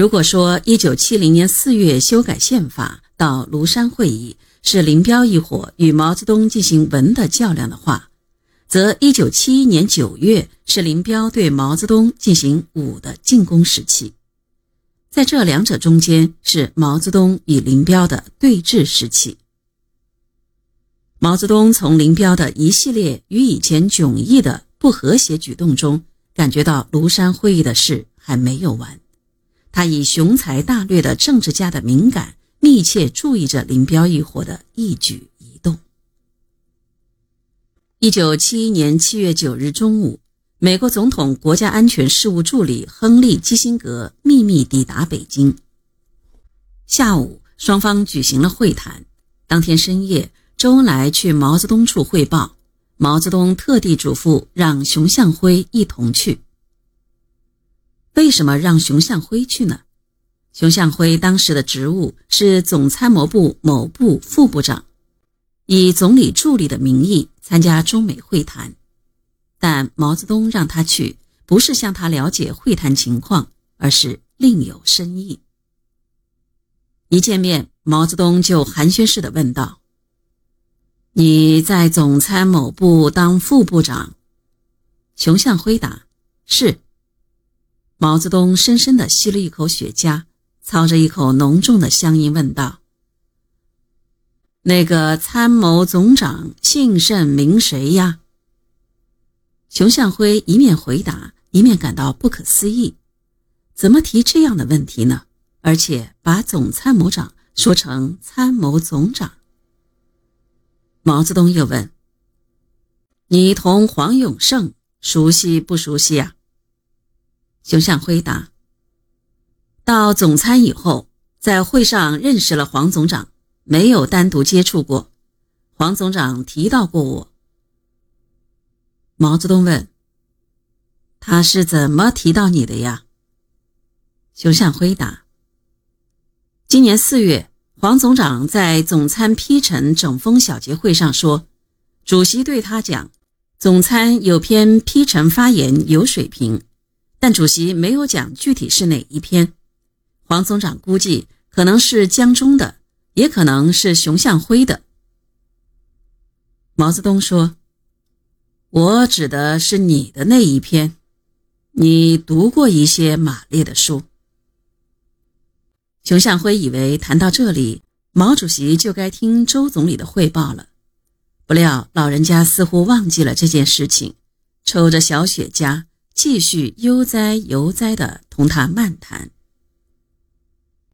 如果说一九七零年四月修改宪法到庐山会议是林彪一伙与毛泽东进行文的较量的话，则一九七一年九月是林彪对毛泽东进行武的进攻时期。在这两者中间是毛泽东与林彪的对峙时期。毛泽东从林彪的一系列与以前迥异的不和谐举动中，感觉到庐山会议的事还没有完。他以雄才大略的政治家的敏感，密切注意着林彪一伙的一举一动。一九七一年七月九日中午，美国总统国家安全事务助理亨利·基辛格秘密抵达北京。下午，双方举行了会谈。当天深夜。周恩来去毛泽东处汇报，毛泽东特地嘱咐让熊向晖一同去。为什么让熊向晖去呢？熊向晖当时的职务是总参谋部某部副部长，以总理助理的名义参加中美会谈。但毛泽东让他去，不是向他了解会谈情况，而是另有深意。一见面，毛泽东就寒暄似的问道。你在总参谋部当副部长，熊向晖答：“是。”毛泽东深深地吸了一口雪茄，操着一口浓重的乡音问道：“那个参谋总长姓甚名谁呀？”熊向晖一面回答，一面感到不可思议：怎么提这样的问题呢？而且把总参谋长说成参谋总长。毛泽东又问：“你同黄永胜熟悉不熟悉呀？”熊向晖答：“到总参以后，在会上认识了黄总长，没有单独接触过。黄总长提到过我。”毛泽东问：“他是怎么提到你的呀？”熊向晖答：“今年四月。”黄总长在总参批陈整风小结会上说：“主席对他讲，总参有篇批陈发言有水平，但主席没有讲具体是哪一篇。黄总长估计可能是江中的，也可能是熊向晖的。”毛泽东说：“我指的是你的那一篇，你读过一些马列的书。”熊向晖以为谈到这里，毛主席就该听周总理的汇报了，不料老人家似乎忘记了这件事情，抽着小雪茄，继续悠哉悠哉地同他漫谈。